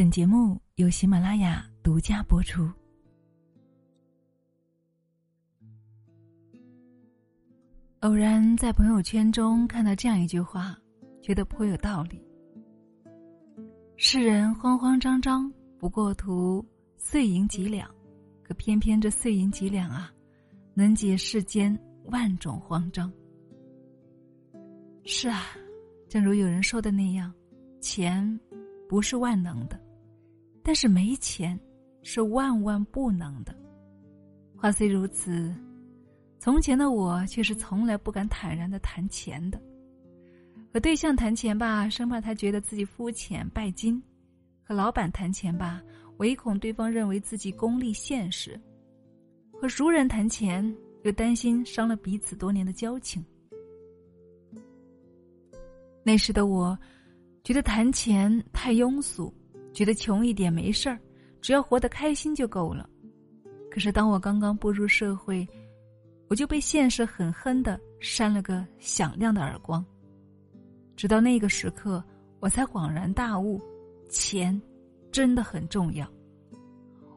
本节目由喜马拉雅独家播出。偶然在朋友圈中看到这样一句话，觉得颇有道理。世人慌慌张张，不过图碎银几两，可偏偏这碎银几两啊，能解世间万种慌张。是啊，正如有人说的那样，钱不是万能的，但是没钱是万万不能的。话虽如此。从前的我却是从来不敢坦然的谈钱的，和对象谈钱吧，生怕他觉得自己肤浅拜金；和老板谈钱吧，唯恐对方认为自己功利现实；和熟人谈钱，又担心伤了彼此多年的交情。那时的我，觉得谈钱太庸俗，觉得穷一点没事儿，只要活得开心就够了。可是当我刚刚步入社会，我就被现实狠狠的扇了个响亮的耳光。直到那个时刻，我才恍然大悟，钱真的很重要。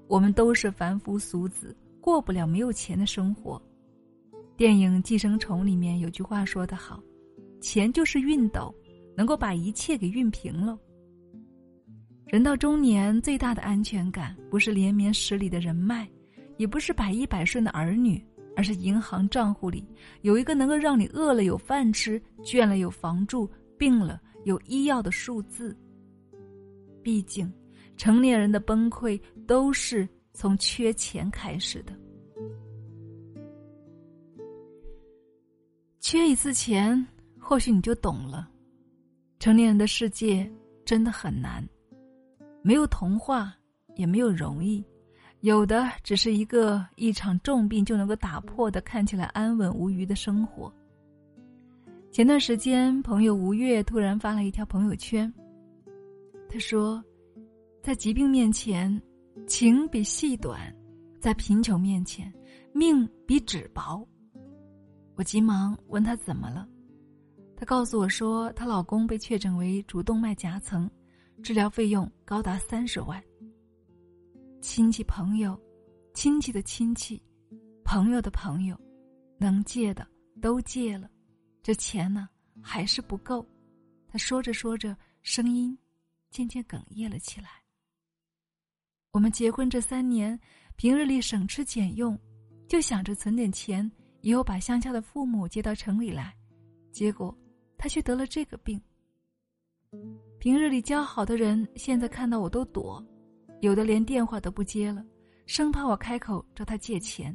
我们都是凡夫俗子，过不了没有钱的生活。电影《寄生虫》里面有句话说得好：“钱就是熨斗，能够把一切给熨平了。”人到中年，最大的安全感不是连绵十里的人脉，也不是百依百顺的儿女。而是银行账户里有一个能够让你饿了有饭吃、倦了有房住、病了有医药的数字。毕竟，成年人的崩溃都是从缺钱开始的。缺一次钱，或许你就懂了，成年人的世界真的很难，没有童话，也没有容易。有的只是一个一场重病就能够打破的，看起来安稳无虞的生活。前段时间，朋友吴越突然发了一条朋友圈，他说：“在疾病面前，情比细短；在贫穷面前，命比纸薄。”我急忙问他怎么了，他告诉我说，她老公被确诊为主动脉夹层，治疗费用高达三十万。亲戚朋友，亲戚的亲戚，朋友的朋友，能借的都借了，这钱呢还是不够。他说着说着，声音渐渐哽咽了起来。我们结婚这三年，平日里省吃俭用，就想着存点钱，以后把乡下的父母接到城里来。结果他却得了这个病。平日里交好的人，现在看到我都躲。有的连电话都不接了，生怕我开口找他借钱。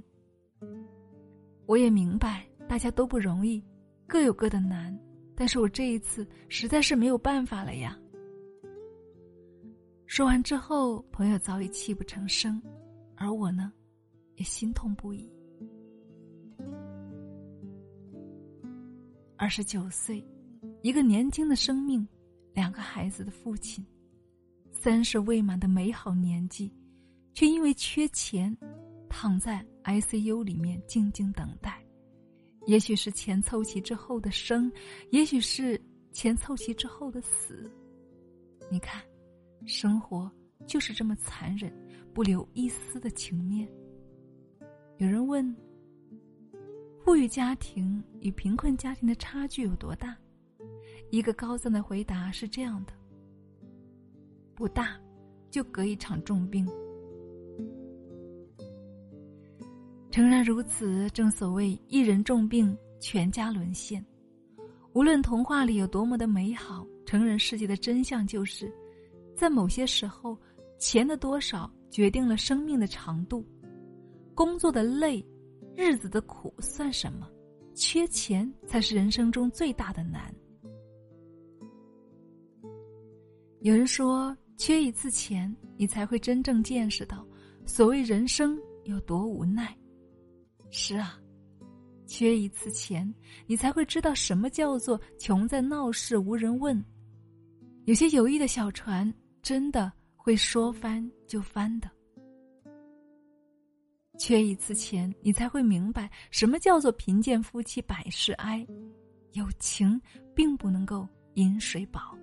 我也明白大家都不容易，各有各的难，但是我这一次实在是没有办法了呀。说完之后，朋友早已泣不成声，而我呢，也心痛不已。二十九岁，一个年轻的生命，两个孩子的父亲。三十未满的美好年纪，却因为缺钱，躺在 ICU 里面静静等待。也许是钱凑齐之后的生，也许是钱凑齐之后的死。你看，生活就是这么残忍，不留一丝的情面。有人问：富裕家庭与贫困家庭的差距有多大？一个高赞的回答是这样的。不大，就隔一场重病。诚然如此，正所谓一人重病，全家沦陷。无论童话里有多么的美好，成人世界的真相就是，在某些时候，钱的多少决定了生命的长度。工作的累，日子的苦算什么？缺钱才是人生中最大的难。有人说。缺一次钱，你才会真正见识到所谓人生有多无奈。是啊，缺一次钱，你才会知道什么叫做穷在闹市无人问。有些友谊的小船，真的会说翻就翻的。缺一次钱，你才会明白什么叫做贫贱夫妻百事哀。有情并不能够饮水饱。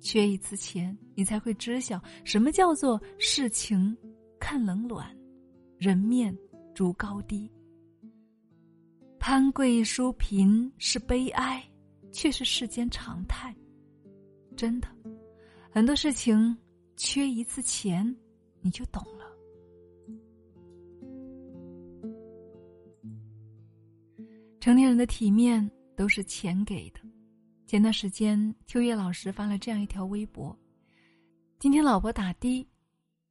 缺一次钱，你才会知晓什么叫做世情看冷暖，人面逐高低。攀贵淑贫是悲哀，却是世间常态。真的，很多事情缺一次钱，你就懂了。成年人的体面都是钱给的。前段时间，秋叶老师发了这样一条微博：今天老婆打的，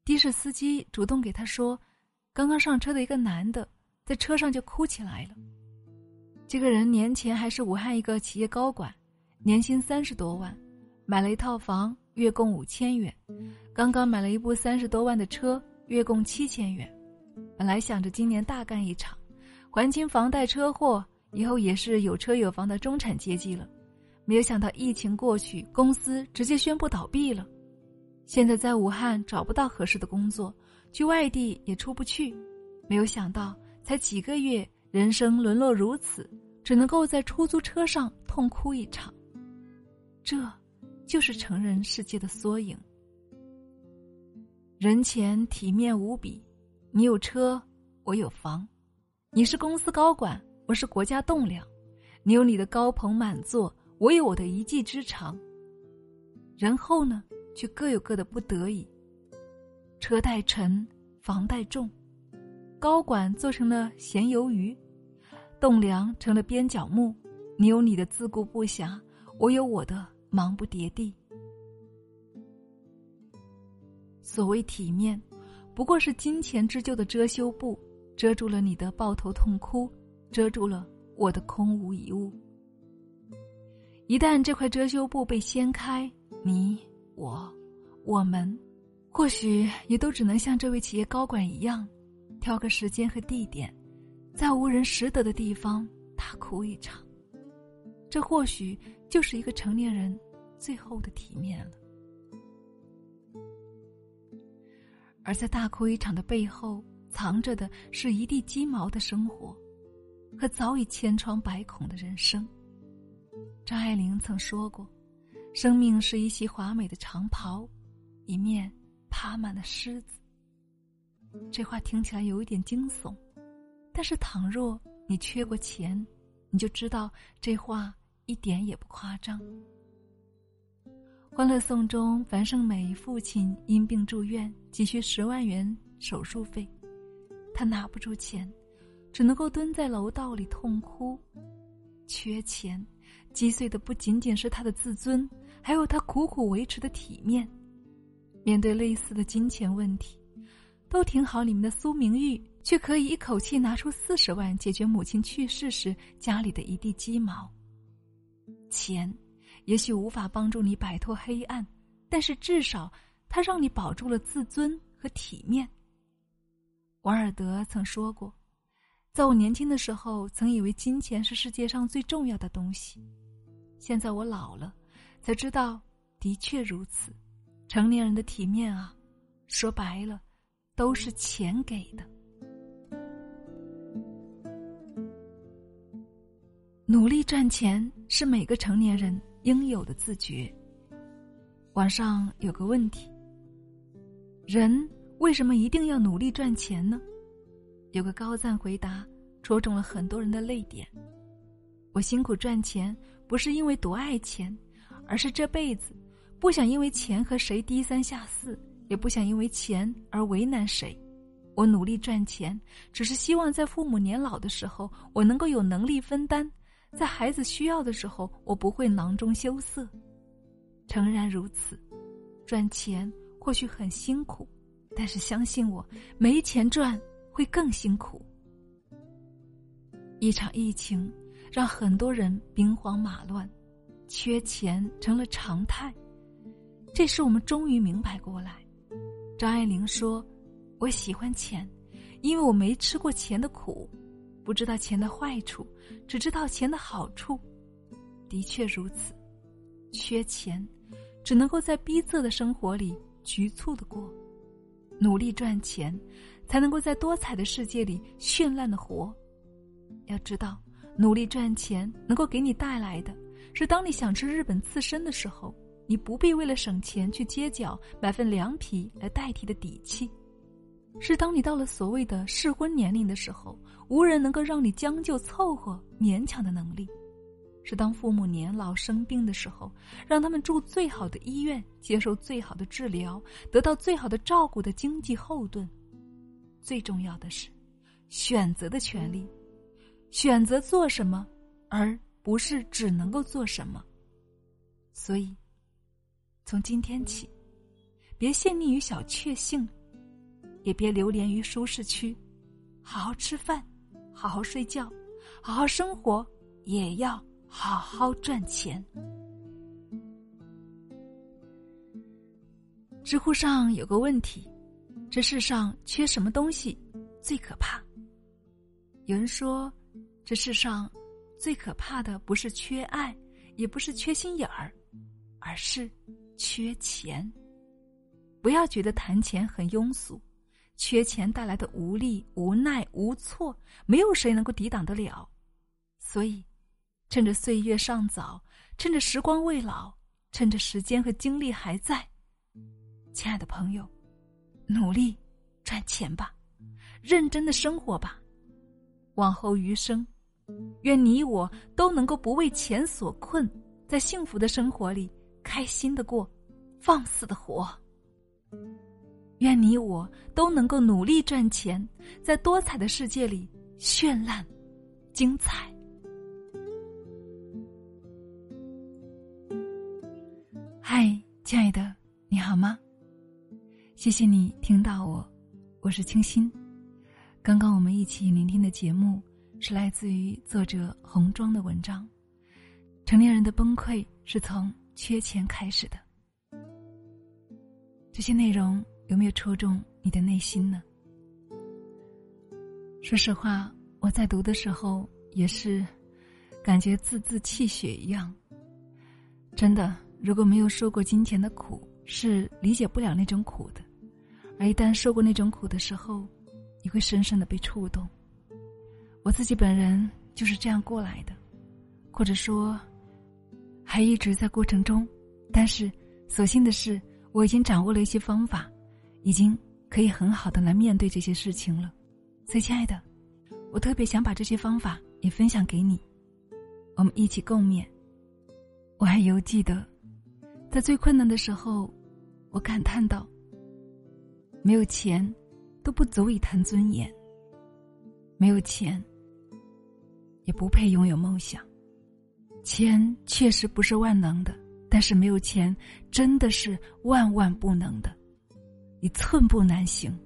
的士司机主动给他说，刚刚上车的一个男的在车上就哭起来了。这个人年前还是武汉一个企业高管，年薪三十多万，买了一套房，月供五千元，刚刚买了一部三十多万的车，月供七千元。本来想着今年大干一场，还清房贷车祸，以后也是有车有房的中产阶级了。没有想到疫情过去，公司直接宣布倒闭了。现在在武汉找不到合适的工作，去外地也出不去。没有想到，才几个月，人生沦落如此，只能够在出租车上痛哭一场。这，就是成人世界的缩影。人前体面无比，你有车，我有房；你是公司高管，我是国家栋梁；你有你的高朋满座。我有我的一技之长，然后呢，却各有各的不得已。车贷沉，房贷重，高管做成了咸鱿鱼，栋梁成了边角木。你有你的自顾不暇，我有我的忙不迭地。所谓体面，不过是金钱织就的遮羞布，遮住了你的抱头痛哭，遮住了我的空无一物。一旦这块遮羞布被掀开，你、我、我们，或许也都只能像这位企业高管一样，挑个时间和地点，在无人识得的地方大哭一场。这或许就是一个成年人最后的体面了。而在大哭一场的背后，藏着的是一地鸡毛的生活，和早已千疮百孔的人生。张爱玲曾说过：“生命是一袭华美的长袍，一面爬满了虱子。”这话听起来有一点惊悚，但是倘若你缺过钱，你就知道这话一点也不夸张。《欢乐颂》中，樊胜美父亲因病住院，急需十万元手术费，他拿不出钱，只能够蹲在楼道里痛哭，缺钱。击碎的不仅仅是他的自尊，还有他苦苦维持的体面。面对类似的金钱问题，《都挺好》里面的苏明玉却可以一口气拿出四十万解决母亲去世时家里的一地鸡毛。钱，也许无法帮助你摆脱黑暗，但是至少它让你保住了自尊和体面。王尔德曾说过。在我年轻的时候，曾以为金钱是世界上最重要的东西。现在我老了，才知道，的确如此。成年人的体面啊，说白了，都是钱给的。努力赚钱是每个成年人应有的自觉。网上有个问题：人为什么一定要努力赚钱呢？有个高赞回答，戳中了很多人的泪点。我辛苦赚钱，不是因为多爱钱，而是这辈子不想因为钱和谁低三下四，也不想因为钱而为难谁。我努力赚钱，只是希望在父母年老的时候，我能够有能力分担；在孩子需要的时候，我不会囊中羞涩。诚然如此，赚钱或许很辛苦，但是相信我，没钱赚。会更辛苦。一场疫情让很多人兵荒马乱，缺钱成了常态。这时我们终于明白过来。张爱玲说：“我喜欢钱，因为我没吃过钱的苦，不知道钱的坏处，只知道钱的好处。”的确如此，缺钱，只能够在逼仄的生活里局促的过，努力赚钱。才能够在多彩的世界里绚烂的活。要知道，努力赚钱能够给你带来的，是当你想吃日本刺身的时候，你不必为了省钱去街角买份凉皮来代替的底气，是当你到了所谓的适婚年龄的时候，无人能够让你将就凑合勉强的能力。是当父母年老生病的时候，让他们住最好的医院，接受最好的治疗，得到最好的照顾的经济后盾。最重要的是，选择的权利，选择做什么，而不是只能够做什么。所以，从今天起，别陷溺于小确幸，也别流连于舒适区，好好吃饭，好好睡觉，好好生活，也要。好好赚钱。知乎上有个问题：这世上缺什么东西最可怕？有人说，这世上最可怕的不是缺爱，也不是缺心眼儿，而是缺钱。不要觉得谈钱很庸俗，缺钱带来的无力、无奈、无措，没有谁能够抵挡得了。所以。趁着岁月尚早，趁着时光未老，趁着时间和精力还在，亲爱的朋友，努力赚钱吧，认真的生活吧。往后余生，愿你我都能够不为钱所困，在幸福的生活里开心的过，放肆的活。愿你我都能够努力赚钱，在多彩的世界里绚烂精彩。嗨，亲爱的，你好吗？谢谢你听到我，我是清新。刚刚我们一起聆听的节目是来自于作者红妆的文章。成年人的崩溃是从缺钱开始的。这些内容有没有戳中你的内心呢？说实话，我在读的时候也是感觉字字泣血一样，真的。如果没有受过金钱的苦，是理解不了那种苦的；而一旦受过那种苦的时候，你会深深的被触动。我自己本人就是这样过来的，或者说，还一直在过程中。但是，所幸的是，我已经掌握了一些方法，已经可以很好的来面对这些事情了。所以，亲爱的，我特别想把这些方法也分享给你，我们一起共勉。我还犹记得。在最困难的时候，我感叹道：“没有钱，都不足以谈尊严。没有钱，也不配拥有梦想。钱确实不是万能的，但是没有钱真的是万万不能的，你寸步难行。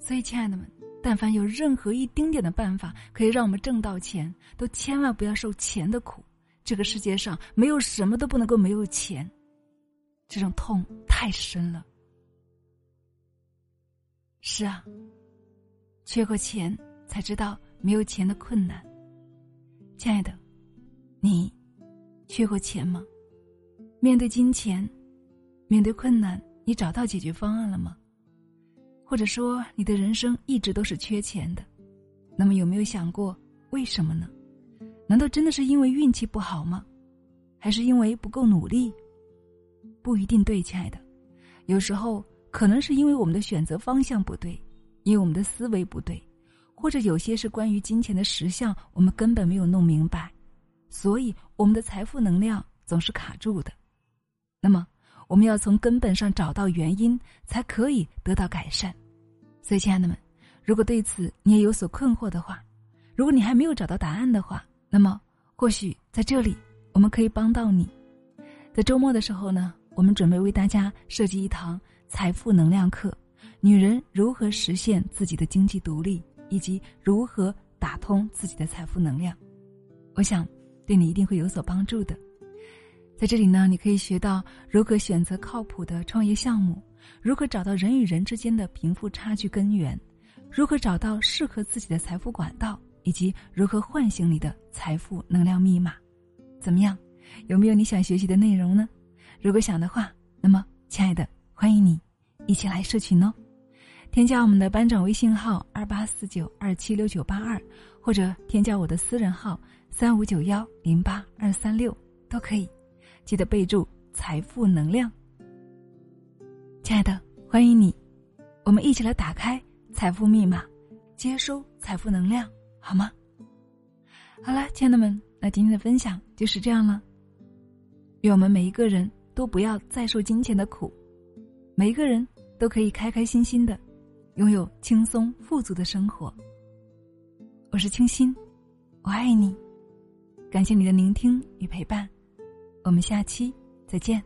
所以，亲爱的们，但凡有任何一丁点的办法可以让我们挣到钱，都千万不要受钱的苦。”这个世界上没有什么都不能够没有钱，这种痛太深了。是啊，缺过钱才知道没有钱的困难。亲爱的，你缺过钱吗？面对金钱，面对困难，你找到解决方案了吗？或者说，你的人生一直都是缺钱的？那么，有没有想过为什么呢？难道真的是因为运气不好吗？还是因为不够努力？不一定对，亲爱的。有时候可能是因为我们的选择方向不对，因为我们的思维不对，或者有些是关于金钱的实相，我们根本没有弄明白，所以我们的财富能量总是卡住的。那么，我们要从根本上找到原因，才可以得到改善。所以，亲爱的们，如果对此你也有所困惑的话，如果你还没有找到答案的话，那么，或许在这里，我们可以帮到你。在周末的时候呢，我们准备为大家设计一堂财富能量课：女人如何实现自己的经济独立，以及如何打通自己的财富能量。我想对你一定会有所帮助的。在这里呢，你可以学到如何选择靠谱的创业项目，如何找到人与人之间的贫富差距根源，如何找到适合自己的财富管道。以及如何唤醒你的财富能量密码，怎么样？有没有你想学习的内容呢？如果想的话，那么亲爱的，欢迎你一起来社群哦。添加我们的班长微信号二八四九二七六九八二，或者添加我的私人号三五九幺零八二三六都可以。记得备注财富能量。亲爱的，欢迎你，我们一起来打开财富密码，接收财富能量，好吗？好啦，亲爱的们，那今天的分享就是这样了。愿我们每一个人都不要再受金钱的苦，每一个人都可以开开心心的，拥有轻松富足的生活。我是清新，我爱你，感谢你的聆听与陪伴，我们下期再见。